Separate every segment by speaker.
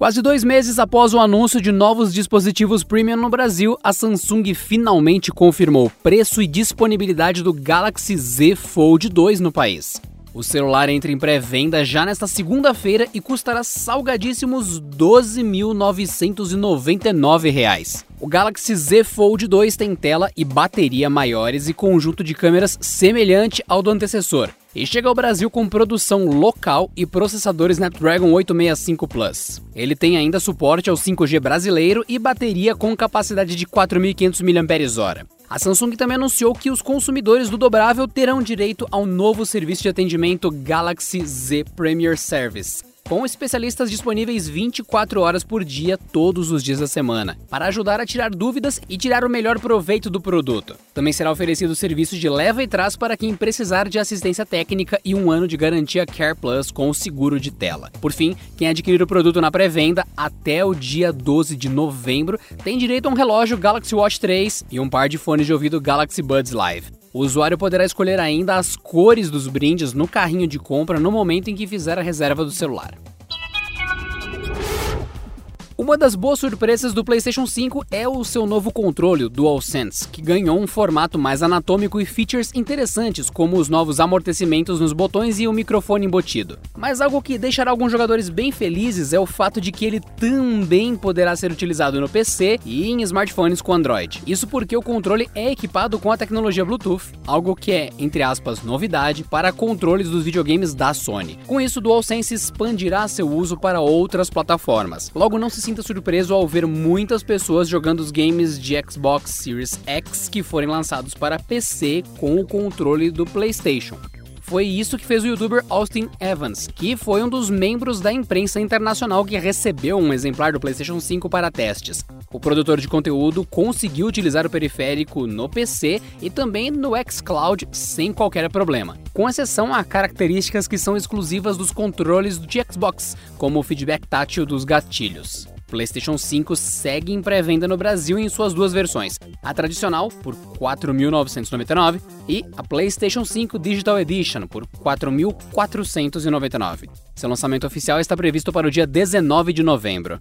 Speaker 1: Quase dois meses após o anúncio de novos dispositivos premium no Brasil, a Samsung finalmente confirmou preço e disponibilidade do Galaxy Z Fold 2 no país. O celular entra em pré-venda já nesta segunda-feira e custará salgadíssimos R$ 12.999. O Galaxy Z Fold 2 tem tela e bateria maiores e conjunto de câmeras semelhante ao do antecessor, e chega ao Brasil com produção local e processador Snapdragon 865 Plus. Ele tem ainda suporte ao 5G brasileiro e bateria com capacidade de 4.500 mAh. A Samsung também anunciou que os consumidores do dobrável terão direito ao novo serviço de atendimento Galaxy Z Premier Service, com especialistas disponíveis 24 horas por dia, todos os dias da semana, para ajudar a tirar dúvidas e tirar o melhor proveito do produto. Também será oferecido serviço de leva e trás para quem precisar de assistência técnica e um ano de garantia Care Plus com o seguro de tela. Por fim, quem adquirir o produto na pré-venda até o dia 12 de novembro tem direito a um relógio Galaxy Watch 3 e um par de fones de ouvido Galaxy Buds Live. O usuário poderá escolher ainda as cores dos brindes no carrinho de compra no momento em que fizer a reserva do celular. Uma das boas surpresas do PlayStation 5 é o seu novo controle, o DualSense, que ganhou um formato mais anatômico e features interessantes, como os novos amortecimentos nos botões e o microfone embutido. Mas algo que deixará alguns jogadores bem felizes é o fato de que ele também poderá ser utilizado no PC e em smartphones com Android. Isso porque o controle é equipado com a tecnologia Bluetooth, algo que é, entre aspas, novidade para controles dos videogames da Sony. Com isso, o DualSense expandirá seu uso para outras plataformas. Logo, não se sinta surpreso ao ver muitas pessoas jogando os games de Xbox Series X que forem lançados para PC com o controle do PlayStation. Foi isso que fez o youtuber Austin Evans, que foi um dos membros da imprensa internacional que recebeu um exemplar do PlayStation 5 para testes. O produtor de conteúdo conseguiu utilizar o periférico no PC e também no xCloud sem qualquer problema, com exceção a características que são exclusivas dos controles de Xbox, como o feedback tátil dos gatilhos. PlayStation 5 segue em pré-venda no Brasil em suas duas versões, a tradicional por 4.999 e a PlayStation 5 Digital Edition por 4.499. Seu lançamento oficial está previsto para o dia 19 de novembro.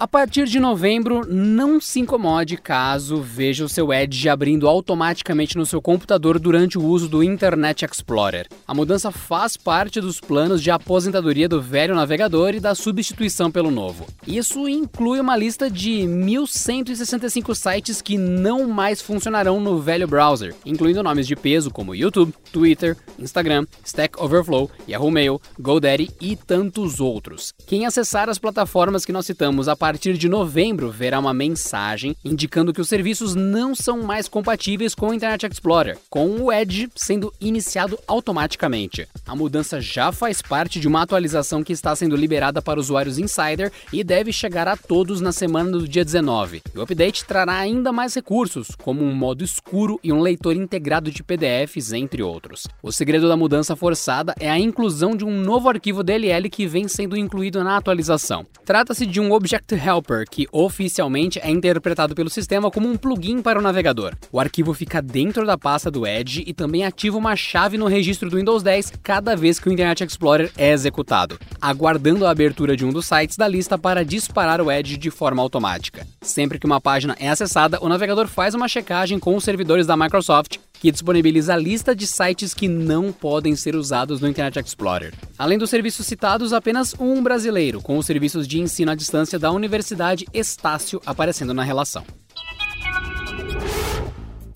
Speaker 1: A partir de novembro, não se incomode caso veja o seu Edge abrindo automaticamente no seu computador durante o uso do Internet Explorer. A mudança faz parte dos planos de aposentadoria do velho navegador e da substituição pelo novo. Isso inclui uma lista de 1.165 sites que não mais funcionarão no velho browser, incluindo nomes de peso como YouTube, Twitter, Instagram, Stack Overflow, Yahoo Mail, GoDaddy e tantos outros. Quem acessar as plataformas que nós citamos a partir de novembro verá uma mensagem indicando que os serviços não são mais compatíveis com o Internet Explorer, com o Edge sendo iniciado automaticamente. A mudança já faz parte de uma atualização que está sendo liberada para usuários Insider e deve chegar a todos na semana do dia 19. O update trará ainda mais recursos, como um modo escuro e um leitor integrado de PDFs, entre outros. O segredo da mudança forçada é a inclusão de um novo arquivo DLL que vem sendo incluído na atualização. Trata-se de um Object Helper, que oficialmente é interpretado pelo sistema como um plugin para o navegador. O arquivo fica dentro da pasta do Edge e também ativa uma chave no registro do Windows 10 cada vez que o Internet Explorer é executado, aguardando a abertura de um dos sites da lista para disparar o Edge de forma automática. Sempre que uma página é acessada, o navegador faz uma checagem com os servidores da Microsoft que disponibiliza a lista de sites que não podem ser usados no Internet Explorer. Além dos serviços citados, apenas um brasileiro, com os serviços de ensino à distância da Universidade Estácio aparecendo na relação.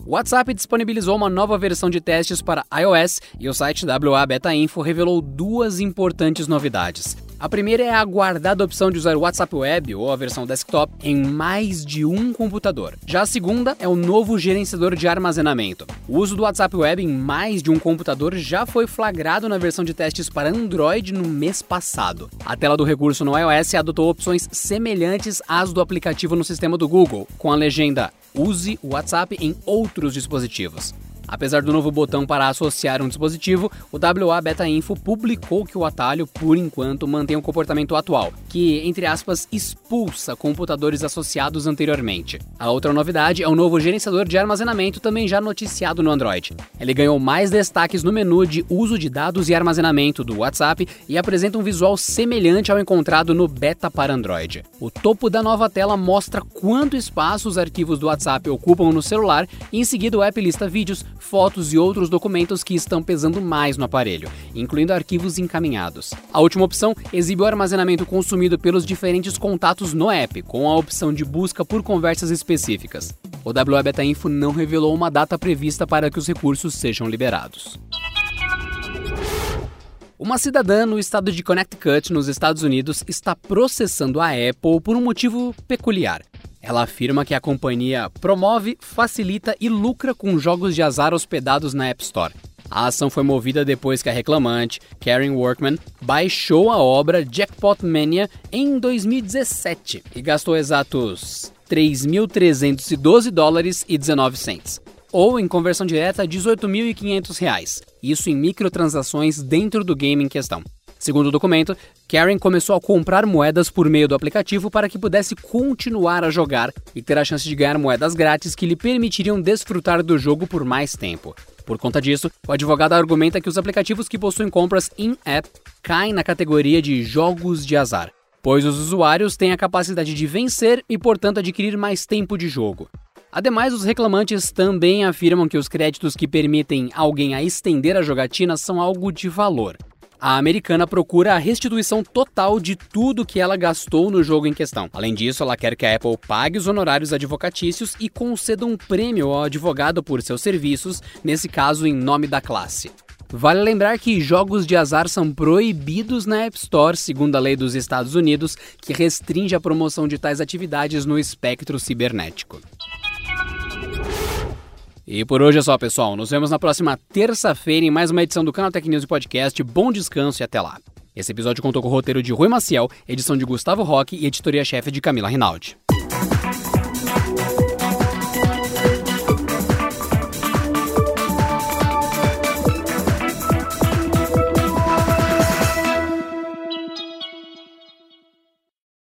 Speaker 1: O WhatsApp disponibilizou uma nova versão de testes para iOS e o site WA Beta Info revelou duas importantes novidades. A primeira é a aguardada opção de usar o WhatsApp Web ou a versão desktop em mais de um computador. Já a segunda é o novo gerenciador de armazenamento. O uso do WhatsApp Web em mais de um computador já foi flagrado na versão de testes para Android no mês passado. A tela do recurso no iOS adotou opções semelhantes às do aplicativo no sistema do Google, com a legenda Use o WhatsApp em outros dispositivos. Apesar do novo botão para associar um dispositivo, o WA Beta Info publicou que o atalho, por enquanto, mantém o comportamento atual, que, entre aspas, expulsa computadores associados anteriormente. A outra novidade é o novo gerenciador de armazenamento, também já noticiado no Android. Ele ganhou mais destaques no menu de uso de dados e armazenamento do WhatsApp e apresenta um visual semelhante ao encontrado no beta para Android. O topo da nova tela mostra quanto espaço os arquivos do WhatsApp ocupam no celular e em seguida o app lista vídeos, fotos e outros documentos que estão pesando mais no aparelho, incluindo arquivos encaminhados. A última opção exibe o armazenamento consumido pelos diferentes contatos no app, com a opção de busca por conversas específicas. O WA Beta Info não revelou uma data prevista para que os recursos sejam liberados. Uma cidadã no estado de Connecticut, nos Estados Unidos, está processando a Apple por um motivo peculiar. Ela afirma que a companhia promove, facilita e lucra com jogos de azar hospedados na App Store. A ação foi movida depois que a reclamante, Karen Workman, baixou a obra Jackpot Mania em 2017 e gastou exatos 3.312 dólares e 19 cents, ou em conversão direta 18.500 reais. Isso em microtransações dentro do game em questão. Segundo o documento, Karen começou a comprar moedas por meio do aplicativo para que pudesse continuar a jogar e ter a chance de ganhar moedas grátis que lhe permitiriam desfrutar do jogo por mais tempo. Por conta disso, o advogado argumenta que os aplicativos que possuem compras in-app caem na categoria de jogos de azar, pois os usuários têm a capacidade de vencer e, portanto, adquirir mais tempo de jogo. Ademais, os reclamantes também afirmam que os créditos que permitem alguém a estender a jogatina são algo de valor. A americana procura a restituição total de tudo que ela gastou no jogo em questão. Além disso, ela quer que a Apple pague os honorários advocatícios e conceda um prêmio ao advogado por seus serviços, nesse caso em nome da classe. Vale lembrar que jogos de azar são proibidos na App Store, segundo a lei dos Estados Unidos, que restringe a promoção de tais atividades no espectro cibernético. E por hoje é só, pessoal. Nos vemos na próxima terça-feira em mais uma edição do Canal Tech News e Podcast. Bom descanso e até lá. Esse episódio contou com o roteiro de Rui Maciel, edição de Gustavo Roque e editoria-chefe de Camila Rinaldi.